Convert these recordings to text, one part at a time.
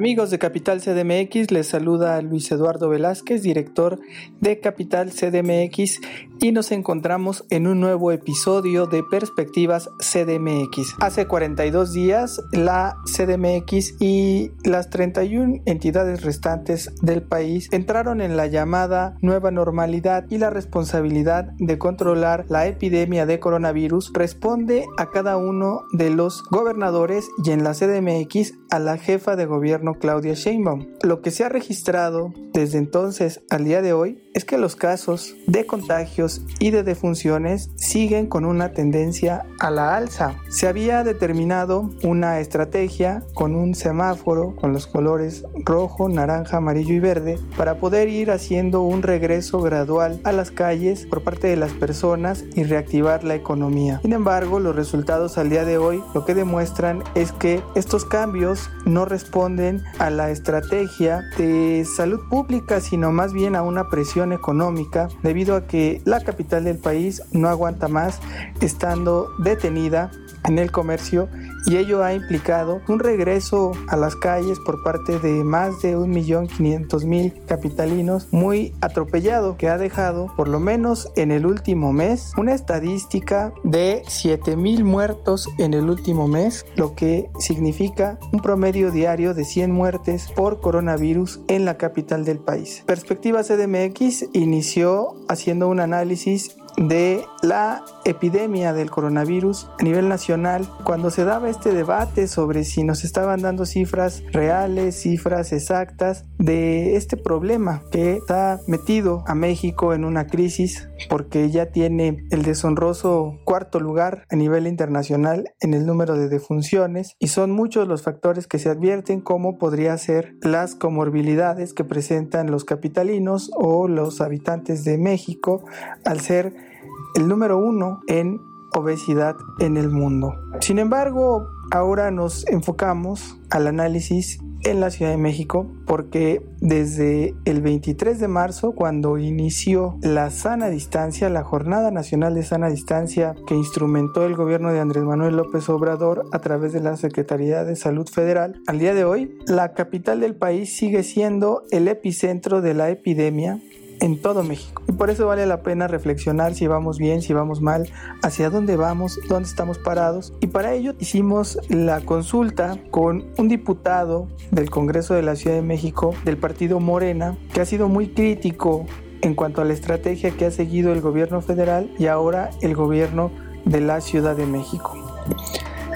Amigos de Capital CDMX, les saluda Luis Eduardo Velázquez, director de Capital CDMX y nos encontramos en un nuevo episodio de Perspectivas CDMX. Hace 42 días la CDMX y las 31 entidades restantes del país entraron en la llamada nueva normalidad y la responsabilidad de controlar la epidemia de coronavirus responde a cada uno de los gobernadores y en la CDMX a la jefa de gobierno Claudia Sheinbaum. Lo que se ha registrado desde entonces al día de hoy es que los casos de contagios y de defunciones siguen con una tendencia a la alza. Se había determinado una estrategia con un semáforo con los colores rojo, naranja, amarillo y verde para poder ir haciendo un regreso gradual a las calles por parte de las personas y reactivar la economía. Sin embargo, los resultados al día de hoy lo que demuestran es que estos cambios no responden a la estrategia de salud pública, sino más bien a una presión económica debido a que la capital del país no aguanta más estando detenida en el comercio y ello ha implicado un regreso a las calles por parte de más de 1.500.000 capitalinos muy atropellado que ha dejado por lo menos en el último mes una estadística de 7.000 muertos en el último mes lo que significa un promedio diario de 100 muertes por coronavirus en la capital del país. Perspectiva CDMX inició haciendo un análisis de la epidemia del coronavirus a nivel nacional, cuando se daba este debate sobre si nos estaban dando cifras reales, cifras exactas de este problema que está metido a México en una crisis porque ya tiene el deshonroso cuarto lugar a nivel internacional en el número de defunciones y son muchos los factores que se advierten como podría ser las comorbilidades que presentan los capitalinos o los habitantes de México al ser el número uno en obesidad en el mundo. Sin embargo, ahora nos enfocamos al análisis en la Ciudad de México porque desde el 23 de marzo cuando inició la sana distancia, la Jornada Nacional de Sana Distancia que instrumentó el gobierno de Andrés Manuel López Obrador a través de la Secretaría de Salud Federal, al día de hoy la capital del país sigue siendo el epicentro de la epidemia en todo México. Y por eso vale la pena reflexionar si vamos bien, si vamos mal, hacia dónde vamos, dónde estamos parados. Y para ello hicimos la consulta con un diputado del Congreso de la Ciudad de México del partido Morena, que ha sido muy crítico en cuanto a la estrategia que ha seguido el gobierno federal y ahora el gobierno de la Ciudad de México.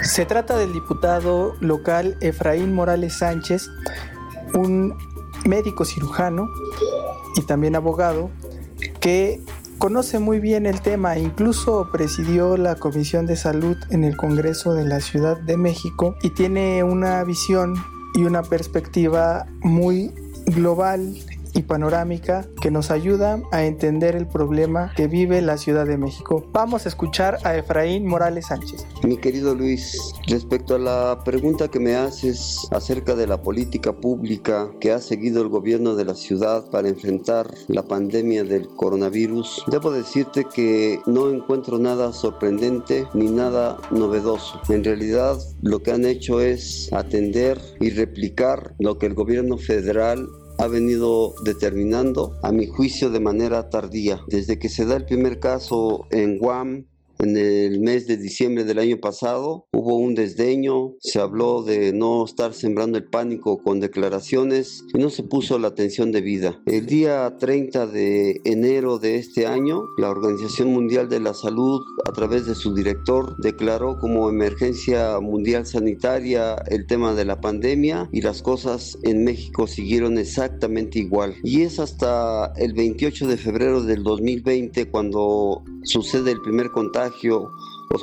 Se trata del diputado local Efraín Morales Sánchez, un médico cirujano y también abogado que conoce muy bien el tema, incluso presidió la Comisión de Salud en el Congreso de la Ciudad de México y tiene una visión y una perspectiva muy global y panorámica que nos ayuda a entender el problema que vive la Ciudad de México. Vamos a escuchar a Efraín Morales Sánchez. Mi querido Luis, respecto a la pregunta que me haces acerca de la política pública que ha seguido el gobierno de la ciudad para enfrentar la pandemia del coronavirus, debo decirte que no encuentro nada sorprendente ni nada novedoso. En realidad, lo que han hecho es atender y replicar lo que el gobierno federal ha venido determinando, a mi juicio, de manera tardía. Desde que se da el primer caso en Guam, en el mes de diciembre del año pasado hubo un desdeño, se habló de no estar sembrando el pánico con declaraciones y no se puso la atención debida. El día 30 de enero de este año, la Organización Mundial de la Salud, a través de su director, declaró como emergencia mundial sanitaria el tema de la pandemia y las cosas en México siguieron exactamente igual. Y es hasta el 28 de febrero del 2020 cuando sucede el primer contagio, o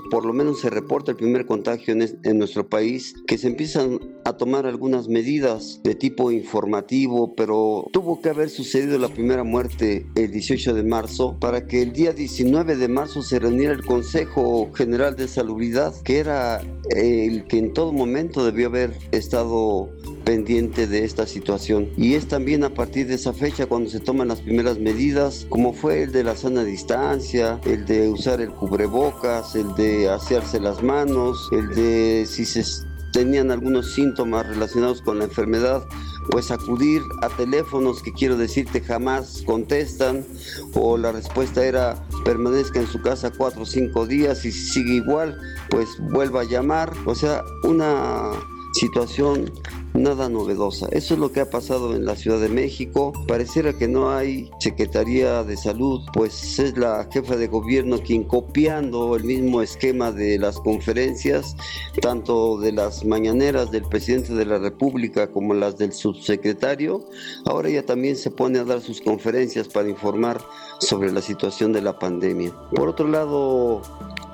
por lo menos se reporta el primer contagio en, nuestro país, que se empiezan a tomar algunas medidas de tipo informativo, pero tuvo que haber sucedido la primera muerte el 18 de marzo para que el día 19 de marzo se reuniera el Consejo General de Salubridad, que era el que en todo momento debió haber estado pendiente de esta situación. Y es también a partir de esa fecha cuando se toman las primeras medidas, como fue el de la sana distancia, el de usar el cubrebocas, el de asearse las manos, el de si se tenían algunos síntomas relacionados con la enfermedad, pues acudir a teléfonos que quiero decirte jamás contestan o la respuesta era permanezca en su casa cuatro o cinco días y si sigue igual, pues vuelva a llamar. O sea, una situación nada novedosa. Eso es lo que ha pasado en la Ciudad de México. Pareciera que no hay Secretaría de Salud, pues es la jefa de gobierno quien copiando el mismo esquema de las conferencias, tanto de las mañaneras del presidente de la República como las del subsecretario, ahora ella también se pone a dar sus conferencias para informar sobre la situación de la pandemia. Por otro lado,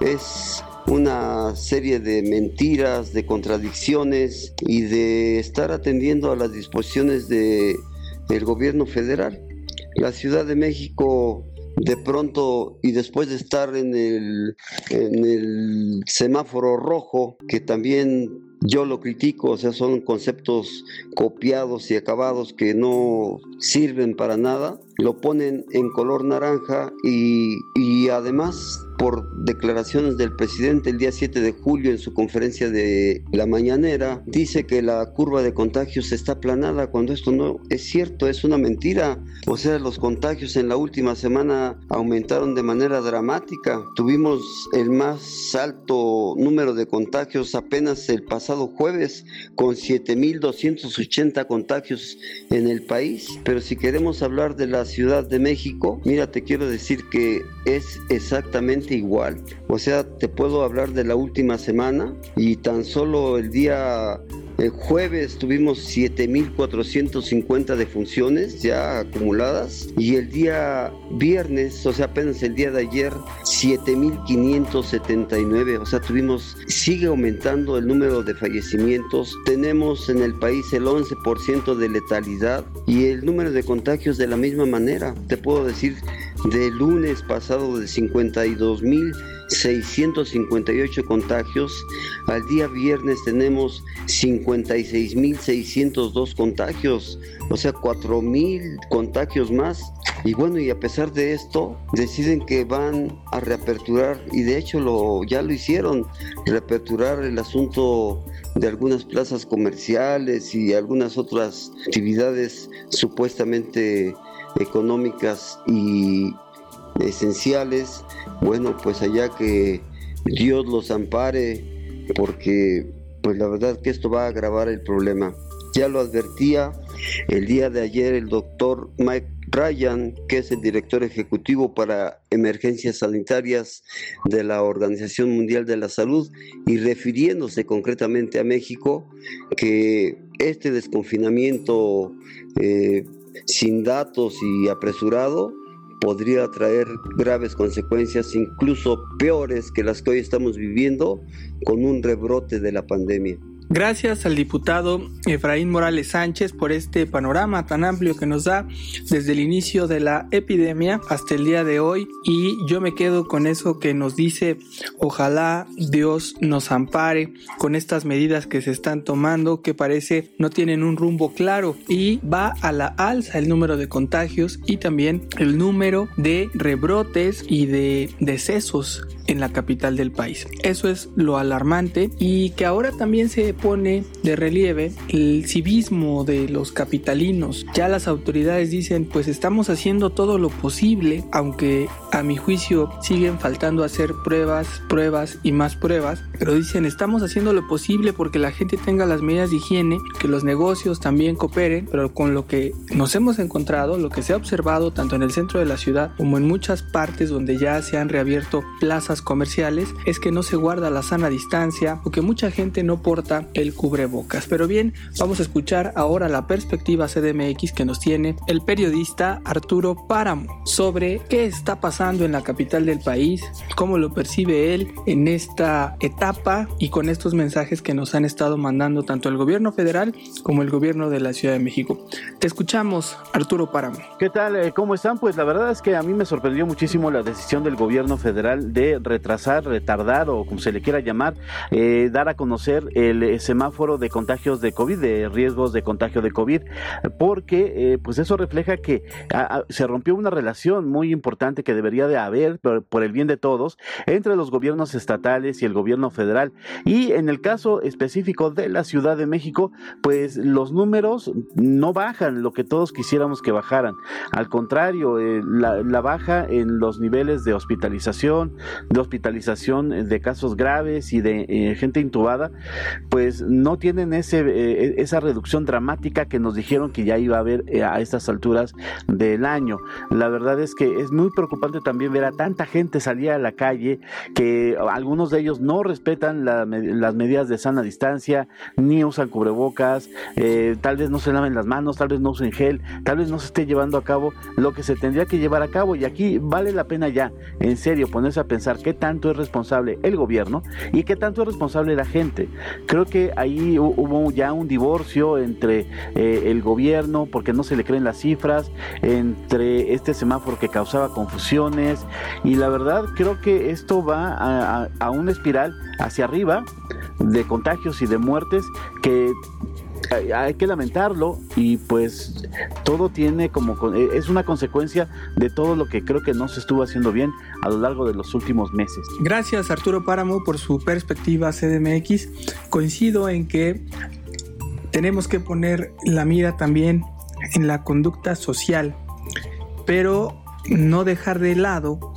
es una serie de mentiras, de contradicciones y de estar atendiendo a las disposiciones de el gobierno federal. La Ciudad de México de pronto y después de estar en el, en el semáforo rojo, que también yo lo critico, o sea, son conceptos copiados y acabados que no sirven para nada, lo ponen en color naranja y, y además por declaraciones del presidente el día 7 de julio en su conferencia de la mañanera, dice que la curva de contagios está aplanada cuando esto no es cierto, es una mentira. O sea, los contagios en la última semana aumentaron de manera dramática. Tuvimos el más alto número de contagios apenas el pasado jueves con 7.280 contagios en el país. Pero si queremos hablar de la Ciudad de México, mira, te quiero decir que es exactamente igual. O sea, te puedo hablar de la última semana y tan solo el día el jueves tuvimos 7.450 defunciones ya acumuladas y el día viernes, o sea, apenas el día de ayer, 7.579. O sea, tuvimos, sigue aumentando el número de fallecimientos. Tenemos en el país el 11% de letalidad y el número de contagios de la misma manera. Te puedo decir, de lunes pasado de 52.658 contagios, al día viernes tenemos 56.602 contagios, o sea, 4.000 contagios más. Y bueno, y a pesar de esto, deciden que van a reaperturar, y de hecho lo, ya lo hicieron, reaperturar el asunto de algunas plazas comerciales y algunas otras actividades supuestamente económicas y esenciales, bueno, pues allá que Dios los ampare, porque pues la verdad que esto va a agravar el problema. Ya lo advertía el día de ayer el doctor Mike Ryan, que es el director ejecutivo para emergencias sanitarias de la Organización Mundial de la Salud, y refiriéndose concretamente a México, que este desconfinamiento eh, sin datos y apresurado podría traer graves consecuencias, incluso peores que las que hoy estamos viviendo, con un rebrote de la pandemia. Gracias al diputado Efraín Morales Sánchez por este panorama tan amplio que nos da desde el inicio de la epidemia hasta el día de hoy. Y yo me quedo con eso que nos dice ojalá Dios nos ampare con estas medidas que se están tomando que parece no tienen un rumbo claro y va a la alza el número de contagios y también el número de rebrotes y de decesos en la capital del país. Eso es lo alarmante y que ahora también se pone de relieve el civismo de los capitalinos. Ya las autoridades dicen pues estamos haciendo todo lo posible, aunque a mi juicio siguen faltando hacer pruebas, pruebas y más pruebas, pero dicen estamos haciendo lo posible porque la gente tenga las medidas de higiene, que los negocios también cooperen, pero con lo que nos hemos encontrado, lo que se ha observado tanto en el centro de la ciudad como en muchas partes donde ya se han reabierto plazas comerciales, es que no se guarda la sana distancia o que mucha gente no porta el cubrebocas. Pero bien, vamos a escuchar ahora la perspectiva CDMX que nos tiene el periodista Arturo Páramo sobre qué está pasando en la capital del país, cómo lo percibe él en esta etapa y con estos mensajes que nos han estado mandando tanto el gobierno federal como el gobierno de la Ciudad de México. Te escuchamos, Arturo Páramo. ¿Qué tal? Eh, ¿Cómo están? Pues la verdad es que a mí me sorprendió muchísimo la decisión del gobierno federal de retrasar, retardar o como se le quiera llamar, eh, dar a conocer el eh, semáforo de contagios de COVID, de riesgos de contagio de COVID, porque eh, pues eso refleja que se rompió una relación muy importante que debería de haber por, el bien de todos entre los gobiernos estatales y el gobierno federal. Y en el caso específico de la Ciudad de México, pues los números no bajan lo que todos quisiéramos que bajaran. Al contrario, la, la baja en los niveles de hospitalización, de hospitalización de casos graves y de eh, gente intubada, pues no tienen ese, eh, esa reducción dramática que nos dijeron que ya iba a haber eh, a estas alturas del año. La verdad es que es muy preocupante también ver a tanta gente salir a la calle, que algunos de ellos no respetan las medidas de sana distancia, ni usan cubrebocas, tal vez no se laven las manos, tal vez no usen gel, tal vez no se esté llevando a cabo lo que se tendría que llevar a cabo. Y aquí vale la pena ya, en serio, ponerse a pensar qué tanto es responsable el gobierno y qué tanto es responsable la gente. Creo que ahí hubo ya un divorcio entre eh, el gobierno, porque no se le creen las cifras, entre este semáforo que causaba confusiones y la verdad creo que esto va a, a una espiral hacia arriba de contagios y de muertes que hay que lamentarlo y pues todo tiene como e, es una consecuencia de todo lo que creo que no se estuvo haciendo bien a lo largo de los últimos meses. Gracias Arturo Páramo por su perspectiva CDMX. Coincido en que tenemos que poner la mira también en la conducta social, pero no dejar de lado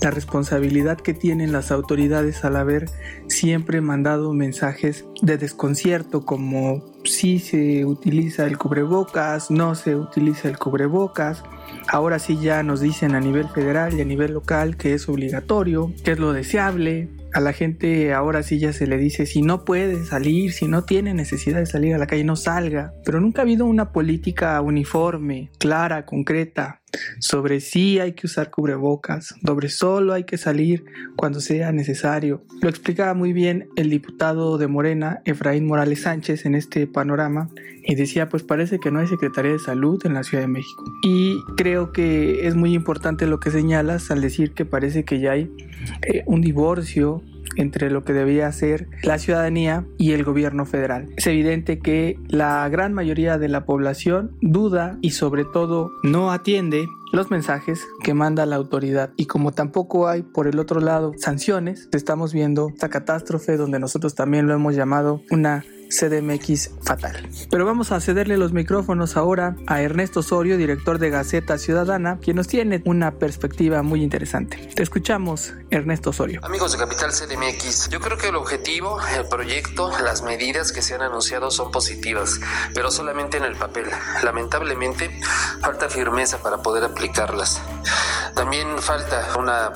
la responsabilidad que tienen las autoridades al haber siempre mandado mensajes de desconcierto como si se utiliza el cubrebocas, no se utiliza el cubrebocas. Ahora sí ya nos dicen a nivel federal y a nivel local que es obligatorio, que es lo deseable, a la gente ahora sí ya se le dice si no puede salir, si no tiene necesidad de salir a la calle, no salga. Pero nunca ha habido una política uniforme, clara, concreta, sobre si hay que usar cubrebocas, sobre solo hay que salir cuando sea necesario. Lo explicaba muy bien el diputado de Morena, Efraín Morales Sánchez, en este panorama y decía, pues parece que no hay Secretaría de Salud en la Ciudad de México. Y creo que es muy importante lo que señalas al decir que parece que ya hay eh, un divorcio entre lo que debía hacer la ciudadanía y el gobierno federal. Es evidente que la gran mayoría de la población duda y sobre todo no atiende los mensajes que manda la autoridad y como tampoco hay por el otro lado sanciones, estamos viendo esta catástrofe donde nosotros también lo hemos llamado una CDMX fatal. Pero vamos a cederle los micrófonos ahora a Ernesto Osorio, director de Gaceta Ciudadana, quien nos tiene una perspectiva muy interesante. Te escuchamos, Ernesto Osorio. Amigos de Capital CDMX, yo creo que el objetivo, el proyecto, las medidas que se han anunciado son positivas, pero solamente en el papel. Lamentablemente, falta firmeza para poder aplicarlas. También falta una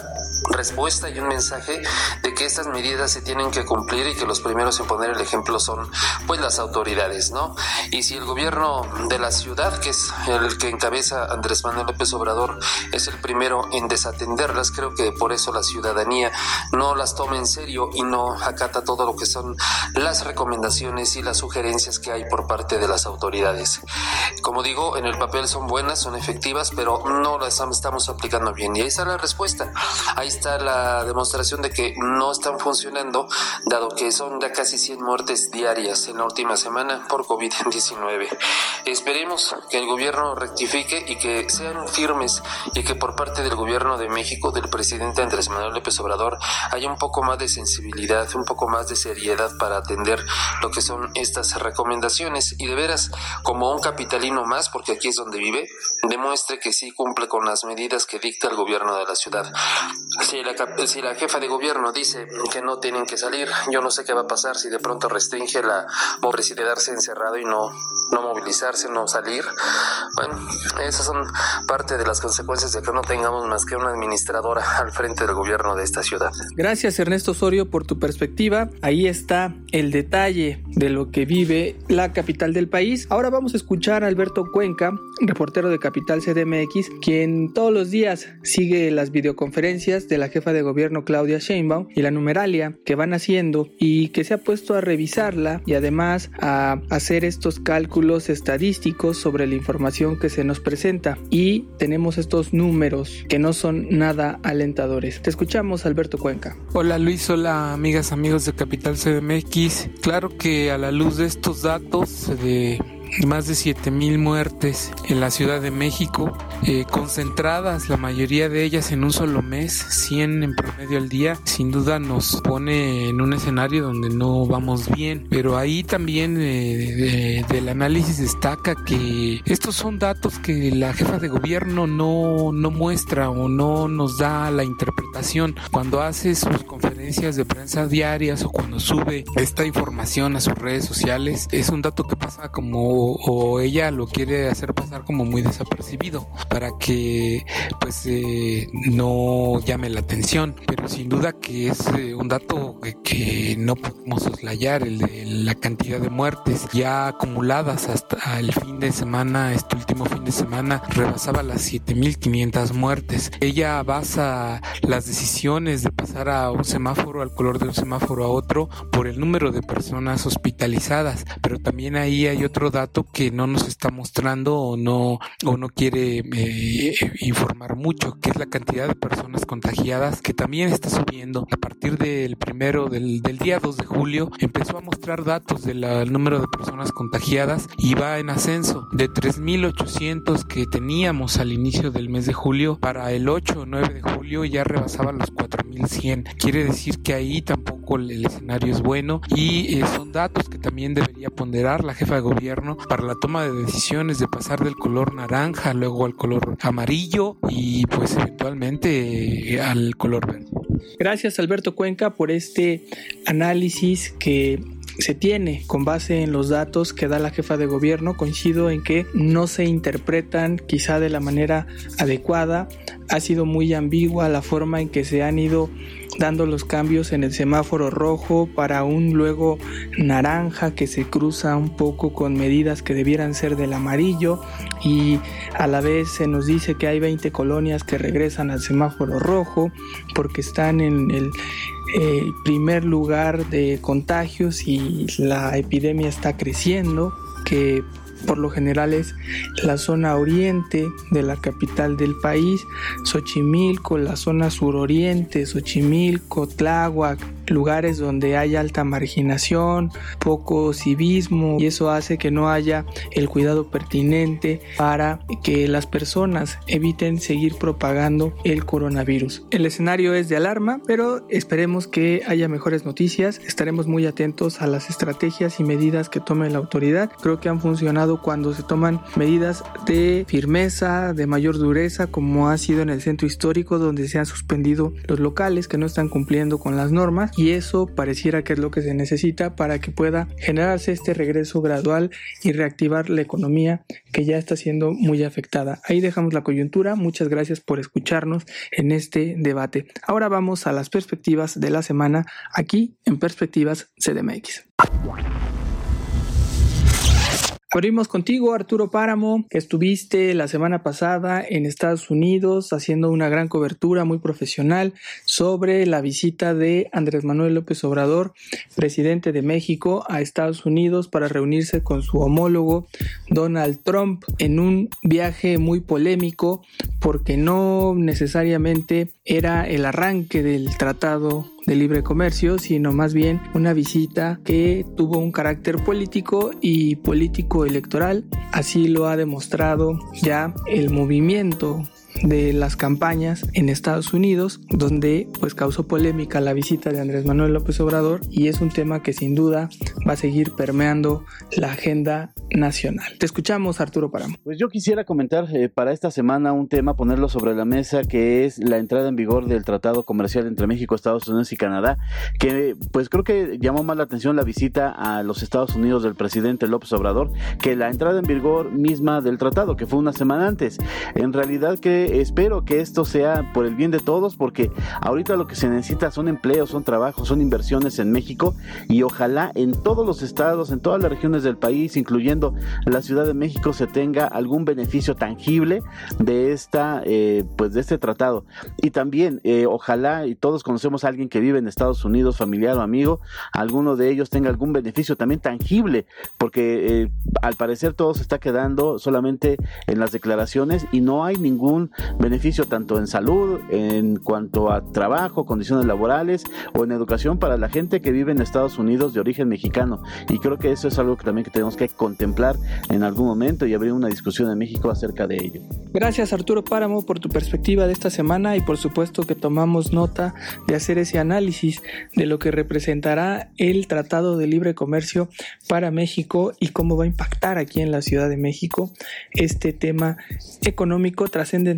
respuesta y un mensaje de que estas medidas se tienen que cumplir y que los primeros en poner el ejemplo son pues las autoridades, ¿no? Y si el gobierno de la ciudad, que es el que encabeza Andrés Manuel López Obrador, es el primero en desatenderlas, creo que por eso la ciudadanía no las toma en serio y no acata todo lo que son las recomendaciones y las sugerencias que hay por parte de las autoridades. Como digo, en el papel son buenas, son efectivas, pero no las estamos aplicando bien. Y ahí está la respuesta. Ahí está la demostración de que no están funcionando, dado que son ya casi 100 muertes diarias en la última semana por COVID-19. Esperemos que el gobierno rectifique y que sean firmes y que por parte del gobierno de México, del presidente Andrés Manuel López Obrador, haya un poco más de sensibilidad, un poco más de seriedad para atender lo que son estas recomendaciones y de veras, como un capitalino más, porque aquí es donde vive, demuestre que sí cumple con las medidas que dicta el gobierno de la ciudad. Si la, si la jefa de gobierno dice que no tienen que salir, yo no sé qué va a pasar si de pronto restringe la movilidad quedarse encerrado y no, no movilizarse, no salir. Bueno, esas son parte de las consecuencias de que no tengamos más que una administradora al frente del gobierno de esta ciudad. Gracias Ernesto Osorio por tu perspectiva. Ahí está el detalle de lo que vive la capital del país. Ahora vamos a escuchar a Alberto Cuenca, reportero de Capital CDMX, quien todos los días sigue las videoconferencias de la jefa de gobierno Claudia Sheinbaum y la numeralia que van haciendo y que se ha puesto a revisarla y además a hacer estos cálculos estadísticos sobre la información que se nos presenta y tenemos estos números que no son nada alentadores. Te escuchamos Alberto Cuenca. Hola Luis, hola amigas, amigos de Capital CDMX. Claro que a la luz de estos datos de más de 7.000 muertes en la Ciudad de México, eh, concentradas la mayoría de ellas en un solo mes, 100 en promedio al día, sin duda nos pone en un escenario donde no vamos bien. Pero ahí también eh, del análisis destaca que estos son datos que la jefa de gobierno no, no muestra o no nos da la interpretación cuando hace sus conferencias de prensa diarias o cuando sube esta información a sus redes sociales. Es un dato que pasa como o, ella lo quiere hacer pasar como muy desapercibido para que pues eh, no llame la atención. Pero sin duda que es eh, un dato que, no podemos soslayar el de la cantidad de muertes ya acumuladas hasta el fin de semana este último fin de semana rebasaba las 7500 muertes. Ella basa las decisiones de pasar a un semáforo al color de un semáforo a otro por el número de personas hospitalizadas. Pero también ahí hay otro dato que no nos está mostrando o no, o no quiere eh, informar mucho, que es la cantidad de personas contagiadas que también está subiendo. A partir del primero, del, del día 2 de julio, empezó a mostrar datos del número de personas contagiadas y va en ascenso de 3.800 que teníamos al inicio del mes de julio para el 8 o 9 de julio ya rebasaba los 4.100. Quiere decir que ahí tampoco el escenario es bueno y eh, son datos que también debería ponderar la jefa de gobierno para la toma de decisiones de pasar del color naranja luego al color amarillo y pues eventualmente eh, al color verde. Gracias Alberto Cuenca por este análisis que se tiene con base en los datos que da la jefa de gobierno. Coincido en que no se interpretan quizá de la manera adecuada. Ha sido muy ambigua la forma en que se han ido dando los cambios en el semáforo rojo para un luego naranja que se cruza un poco con medidas que debieran ser del amarillo y a la vez se nos dice que hay 20 colonias que regresan al semáforo rojo porque están en el eh, primer lugar de contagios y la epidemia está creciendo que por lo general es la zona oriente de la capital del país, Xochimilco, la zona suroriente, Xochimilco, Tláhuac, lugares donde hay alta marginación, poco civismo y eso hace que no haya el cuidado pertinente para que las personas eviten seguir propagando el coronavirus. El escenario es de alarma, pero esperemos que haya mejores noticias. Estaremos muy atentos a las estrategias y medidas que tome la autoridad. Creo que han funcionado cuando se toman medidas de firmeza, de mayor dureza, como ha sido en el centro histórico donde se han suspendido los locales que no están cumpliendo con las normas y eso pareciera que es lo que se necesita para que pueda generarse este regreso gradual y reactivar la economía que ya está siendo muy afectada. Ahí dejamos la coyuntura. Muchas gracias por escucharnos en este debate. Ahora vamos a las perspectivas de la semana aquí en Perspectivas CDMX. Abrimos contigo, Arturo Páramo, que estuviste la semana pasada en Estados Unidos haciendo una gran cobertura muy profesional sobre la visita de Andrés Manuel López Obrador, presidente de México, a Estados Unidos para reunirse con su homólogo Donald Trump en un viaje muy polémico porque no necesariamente era el arranque del tratado de libre comercio, sino más bien una visita que tuvo un carácter político y político electoral. Así lo ha demostrado ya el movimiento de las campañas en Estados Unidos, donde pues causó polémica la visita de Andrés Manuel López Obrador y es un tema que sin duda va a seguir permeando la agenda nacional. Te escuchamos, Arturo Paramo. Pues yo quisiera comentar eh, para esta semana un tema, ponerlo sobre la mesa, que es la entrada en vigor del Tratado Comercial entre México, Estados Unidos y Canadá, que pues creo que llamó más la atención la visita a los Estados Unidos del presidente López Obrador que la entrada en vigor misma del tratado, que fue una semana antes. En realidad que espero que esto sea por el bien de todos, porque ahorita lo que se necesita son empleos, son trabajos, son inversiones en México y ojalá en todos los estados, en todas las regiones del país, incluyendo la Ciudad de México, se tenga algún beneficio tangible de esta, eh, pues de este tratado. Y también, eh, ojalá, y todos conocemos a alguien que vive en Estados Unidos, familiar o amigo, alguno de ellos tenga algún beneficio también tangible, porque eh, al parecer todo se está quedando solamente en las declaraciones y no hay ningún beneficio tanto en salud, en cuanto a trabajo, condiciones laborales o en educación para la gente que vive en Estados Unidos de origen mexicano. Y creo que eso es algo que también que tenemos que contemplar en algún momento y abrir una discusión en México acerca de ello. Gracias Arturo Páramo por tu perspectiva de esta semana y por supuesto que tomamos nota de hacer ese análisis de lo que representará el Tratado de Libre Comercio para México y cómo va a impactar aquí en la Ciudad de México este tema económico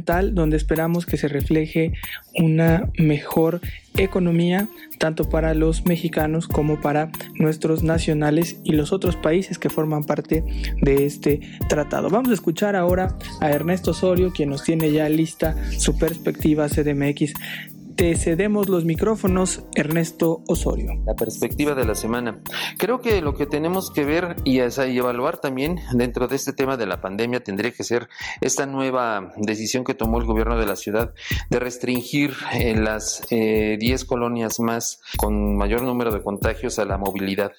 donde esperamos que se refleje una mejor economía tanto para los mexicanos como para nuestros nacionales y los otros países que forman parte de este tratado. Vamos a escuchar ahora a Ernesto Osorio, quien nos tiene ya lista su perspectiva CDMX te cedemos los micrófonos, Ernesto Osorio. La perspectiva de la semana. Creo que lo que tenemos que ver y, evaluar también dentro de este tema de la pandemia tendría que ser esta nueva decisión que tomó el gobierno de la ciudad de restringir en las 10 eh, colonias más con mayor número de contagios a la movilidad.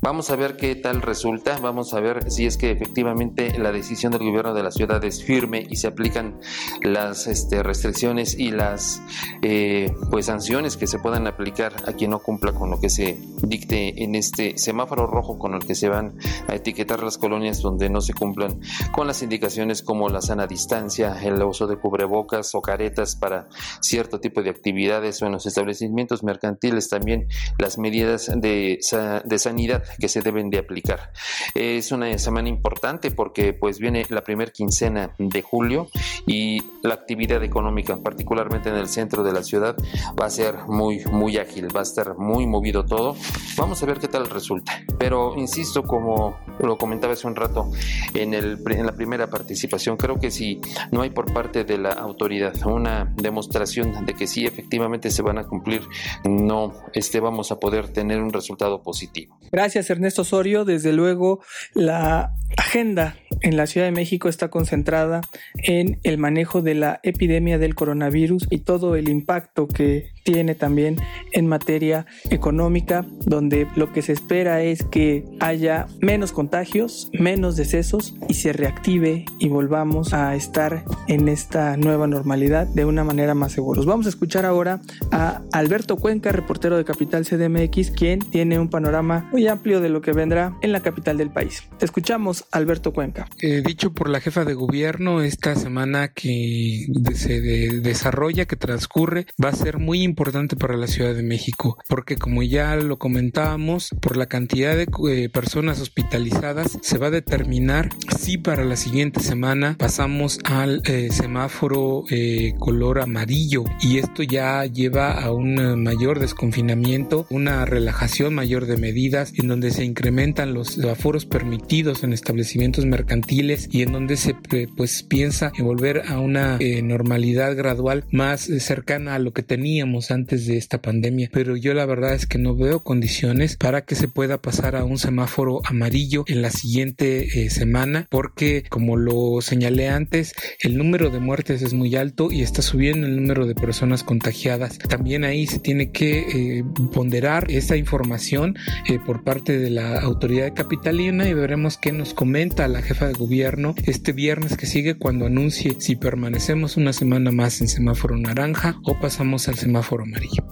Vamos a ver qué tal resulta, vamos a ver si es que efectivamente la decisión del gobierno de la ciudad es firme y se aplican las este, restricciones y las... Eh, pues sanciones que se puedan aplicar a quien no cumpla con lo que se dicte en este semáforo rojo con el que se van a etiquetar las colonias donde no se cumplan con las indicaciones como la sana distancia, el uso de cubrebocas o caretas para cierto tipo de actividades o en los establecimientos mercantiles también las medidas de, de sanidad que se deben de aplicar. Es una semana importante porque pues viene la primera quincena de julio y la actividad económica, particularmente en el centro de la ciudad, va a ser muy, muy ágil, va a estar muy movido todo. Vamos a ver qué tal resulta. Pero insisto, como lo comentaba hace un rato en, el, en la primera participación, creo que si no hay por parte de la autoridad una demostración de que sí efectivamente se van a cumplir, no este, vamos a poder tener un resultado positivo. Gracias Ernesto Osorio. Desde luego la agenda en la Ciudad de México está concentrada en el manejo de la epidemia del coronavirus y todo el impacto que tiene también en materia económica, donde lo que se espera es que haya menos contagios, menos decesos y se reactive y volvamos a estar en esta nueva normalidad de una manera más seguros. Vamos a escuchar ahora a Alberto Cuenca, reportero de Capital CDMX, quien tiene un panorama muy amplio de lo que vendrá en la capital del país. Te escuchamos, Alberto Cuenca. Eh, dicho por la jefa de gobierno, esta semana que se desarrolla, que transcurre, va a ser muy importante para la Ciudad de México, porque como ya lo comentábamos, por la cantidad de eh, personas hospitalizadas se va a determinar si para la siguiente semana pasamos al eh, semáforo eh, color amarillo. Y esto ya lleva a un mayor desconfinamiento, una relajación mayor de medidas en donde se incrementan los aforos permitidos en establecimientos mercantiles y en donde se pues piensa en volver a una normalidad gradual más cercana a lo que teníamos antes de esta pandemia, pero yo la verdad es que no veo condiciones para que se pueda pasar a un semáforo amarillo en la siguiente eh, semana, porque como lo señalé antes, el número de muertes es muy alto y está subiendo el número de personas contagiadas. También ahí se tiene que eh, ponderar esa información eh, por parte de la autoridad capitalina y veremos qué nos comenta la jefa de gobierno este viernes que sigue cuando anuncie si permanecemos una semana más en semáforo naranja o pasamos al semáforo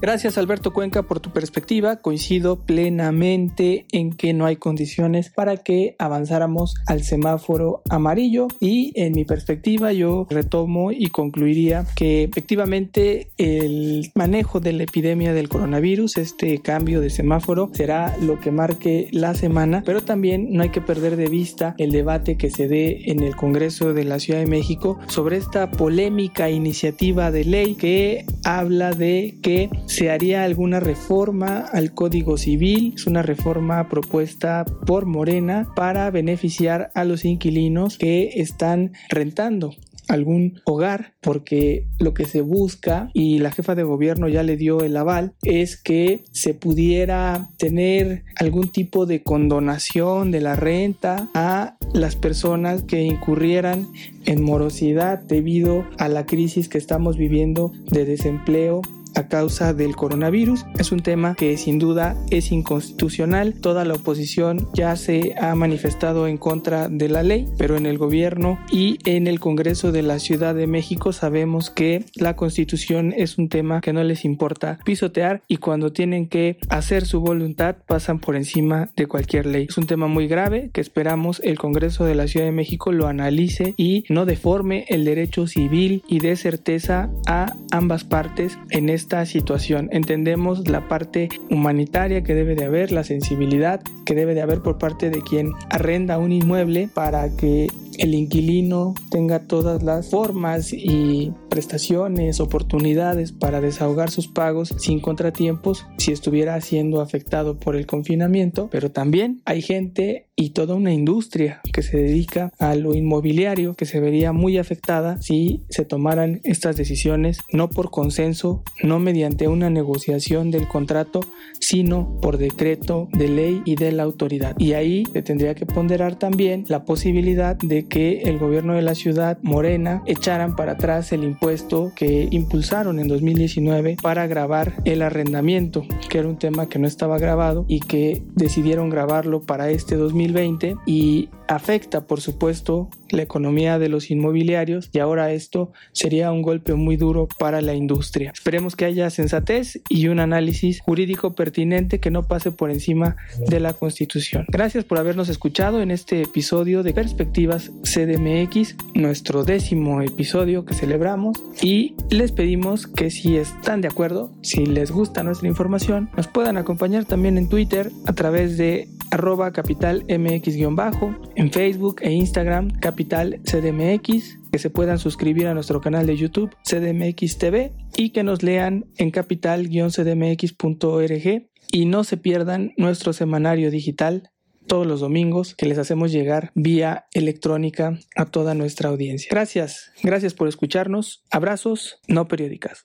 Gracias Alberto Cuenca por tu perspectiva. Coincido plenamente en que no hay condiciones para que avanzáramos al semáforo amarillo. Y en mi perspectiva yo retomo y concluiría que efectivamente el manejo de la epidemia del coronavirus, este cambio de semáforo será lo que marque la semana, pero también no hay que perder de vista el debate que se dé en el Congreso de la Ciudad de México sobre esta polémica iniciativa de ley que habla de que se haría alguna reforma al Código Civil. Es una reforma propuesta por Morena para beneficiar a los inquilinos que están rentando algún hogar, porque lo que se busca y la jefa de gobierno ya le dio el aval es que se pudiera tener algún tipo de condonación de la renta a las personas que incurrieran en morosidad debido a la crisis que estamos viviendo de desempleo a causa del coronavirus. Es un tema que sin duda es inconstitucional. Toda la oposición ya se ha manifestado en contra de la ley, pero en el gobierno y en el Congreso de la Ciudad de México sabemos que la constitución es un tema que no les importa pisotear y cuando tienen que hacer su voluntad pasan por encima de cualquier ley. Es un tema muy grave que esperamos el Congreso de la Ciudad de México lo analice y no deforme el derecho civil y dé certeza a ambas partes en este esta situación. Entendemos la parte humanitaria que debe de haber, la sensibilidad que debe de haber por parte de quien arrenda un inmueble para que el inquilino tenga todas las formas y prestaciones, oportunidades para desahogar sus pagos sin contratiempos si estuviera siendo afectado por el confinamiento, pero también hay gente y toda una industria que se dedica a lo inmobiliario que se vería muy afectada si se tomaran estas decisiones no por consenso, no mediante una negociación del contrato, sino por decreto de ley y de la autoridad. Y ahí tendría que ponderar también la posibilidad de que el gobierno de la ciudad Morena echaran para atrás el impuesto que impulsaron en 2019 para grabar el arrendamiento, que era un tema que no estaba grabado y que decidieron grabarlo para este 2020 y afecta por supuesto la economía de los inmobiliarios y ahora esto sería un golpe muy duro para la industria. Esperemos que haya sensatez y un análisis jurídico pertinente que no pase por encima de la Constitución. Gracias por habernos escuchado en este episodio de Perspectivas CDMX, nuestro décimo episodio que celebramos y les pedimos que si están de acuerdo, si les gusta nuestra información, nos puedan acompañar también en Twitter a través de arroba capital mx-bajo, en Facebook e Instagram capital cdmx, que se puedan suscribir a nuestro canal de YouTube CDMX TV y que nos lean en capital-cdmx.org y no se pierdan nuestro semanario digital todos los domingos que les hacemos llegar vía electrónica a toda nuestra audiencia. Gracias, gracias por escucharnos. Abrazos no periódicas.